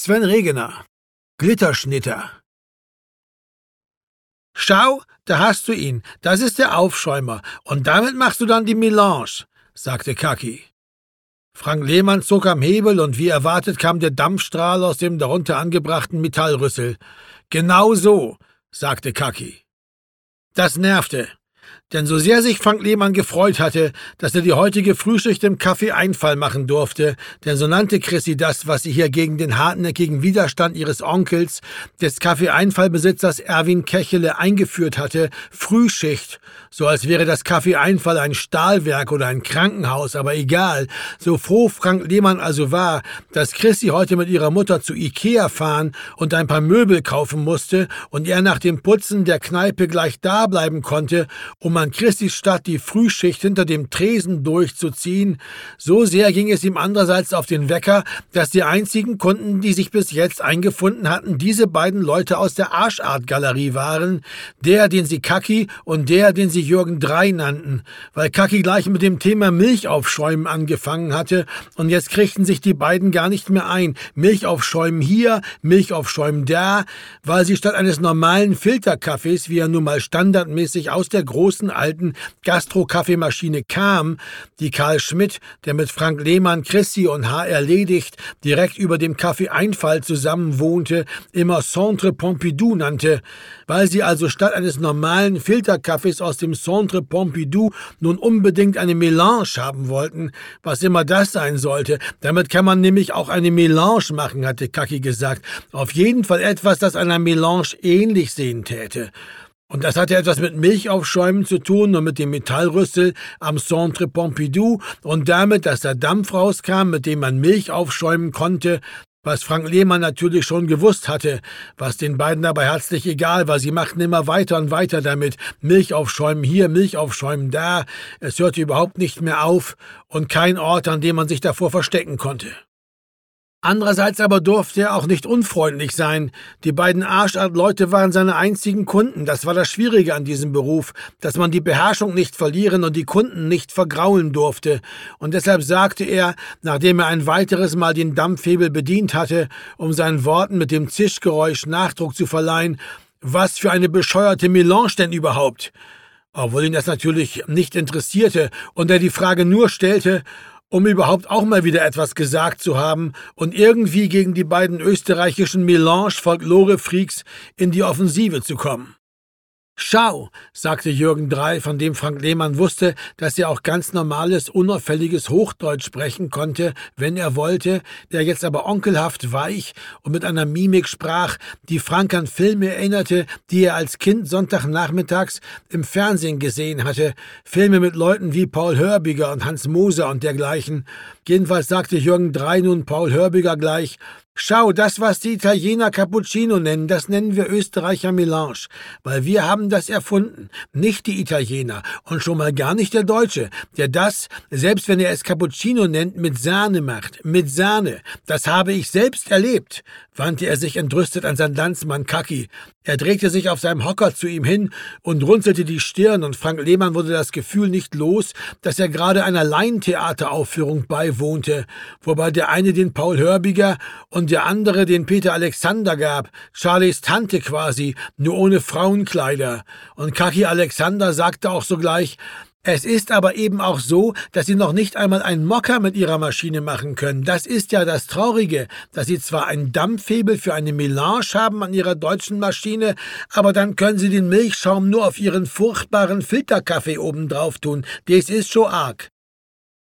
Sven Regener. Glitterschnitter. Schau, da hast du ihn. Das ist der Aufschäumer. Und damit machst du dann die Melange, sagte Kaki. Frank Lehmann zog am Hebel und wie erwartet kam der Dampfstrahl aus dem darunter angebrachten Metallrüssel. Genau so, sagte Kaki. Das nervte. Denn so sehr sich Frank Lehmann gefreut hatte, dass er die heutige Frühschicht im Café Einfall machen durfte, denn so nannte Chrissy das, was sie hier gegen den hartnäckigen Widerstand ihres Onkels, des Café Einfallbesitzers Erwin Kechele, eingeführt hatte, Frühschicht, so als wäre das Café Einfall ein Stahlwerk oder ein Krankenhaus, aber egal, so froh Frank Lehmann also war, dass Chrissy heute mit ihrer Mutter zu Ikea fahren und ein paar Möbel kaufen musste und er nach dem Putzen der Kneipe gleich da bleiben konnte, um an Christi Stadt die Frühschicht hinter dem Tresen durchzuziehen, so sehr ging es ihm andererseits auf den Wecker, dass die einzigen Kunden, die sich bis jetzt eingefunden hatten, diese beiden Leute aus der Arschart-Galerie waren, der, den sie Kaki und der, den sie Jürgen Drei nannten, weil Kaki gleich mit dem Thema Milchaufschäumen angefangen hatte und jetzt kriegten sich die beiden gar nicht mehr ein. Milchaufschäumen hier, Milchaufschäumen da, weil sie statt eines normalen Filterkaffees, wie er nun mal standardmäßig aus der großen großen alten Gastro-Kaffeemaschine kam, die Karl Schmidt, der mit Frank Lehmann, Chrissy und H. erledigt, direkt über dem Café Einfall zusammenwohnte, immer Centre Pompidou nannte, weil sie also statt eines normalen Filterkaffees aus dem Centre Pompidou nun unbedingt eine Melange haben wollten, was immer das sein sollte. Damit kann man nämlich auch eine Melange machen, hatte Kaki gesagt. Auf jeden Fall etwas, das einer Melange ähnlich sehen täte. Und das hatte etwas mit Milchaufschäumen zu tun und mit dem Metallrüssel am Centre Pompidou und damit, dass der Dampf rauskam, mit dem man Milch aufschäumen konnte, was Frank Lehmann natürlich schon gewusst hatte, was den beiden dabei herzlich egal war. Sie machten immer weiter und weiter damit. Milch aufschäumen hier, Milch aufschäumen da. Es hörte überhaupt nicht mehr auf und kein Ort, an dem man sich davor verstecken konnte. Andererseits aber durfte er auch nicht unfreundlich sein. Die beiden Arschart-Leute waren seine einzigen Kunden. Das war das Schwierige an diesem Beruf, dass man die Beherrschung nicht verlieren und die Kunden nicht vergraulen durfte. Und deshalb sagte er, nachdem er ein weiteres Mal den Dampfhebel bedient hatte, um seinen Worten mit dem Zischgeräusch Nachdruck zu verleihen, was für eine bescheuerte Melange denn überhaupt? Obwohl ihn das natürlich nicht interessierte und er die Frage nur stellte, um überhaupt auch mal wieder etwas gesagt zu haben und irgendwie gegen die beiden österreichischen Melange-Folklore-Freaks in die Offensive zu kommen. Schau, sagte Jürgen Drei, von dem Frank Lehmann wusste, dass er auch ganz normales, unauffälliges Hochdeutsch sprechen konnte, wenn er wollte, der jetzt aber onkelhaft weich und mit einer Mimik sprach, die Frank an Filme erinnerte, die er als Kind Sonntagnachmittags im Fernsehen gesehen hatte, Filme mit Leuten wie Paul Hörbiger und Hans Moser und dergleichen. Jedenfalls sagte Jürgen Drei nun Paul Hörbiger gleich, Schau, das, was die Italiener Cappuccino nennen, das nennen wir Österreicher Melange, weil wir haben das erfunden, nicht die Italiener und schon mal gar nicht der Deutsche, der das, selbst wenn er es Cappuccino nennt, mit Sahne macht, mit Sahne. Das habe ich selbst erlebt, wandte er sich entrüstet an seinen Landsmann Kaki. Er drehte sich auf seinem Hocker zu ihm hin und runzelte die Stirn und Frank Lehmann wurde das Gefühl nicht los, dass er gerade einer Laientheateraufführung beiwohnte, wobei der eine den Paul Hörbiger und der andere den Peter Alexander gab, Charlies Tante quasi, nur ohne Frauenkleider. Und Kaki Alexander sagte auch sogleich, es ist aber eben auch so, dass sie noch nicht einmal einen Mocker mit ihrer Maschine machen können. Das ist ja das Traurige, dass sie zwar einen Dampfhebel für eine Melange haben an ihrer deutschen Maschine, aber dann können sie den Milchschaum nur auf ihren furchtbaren Filterkaffee obendrauf tun. Das ist schon arg.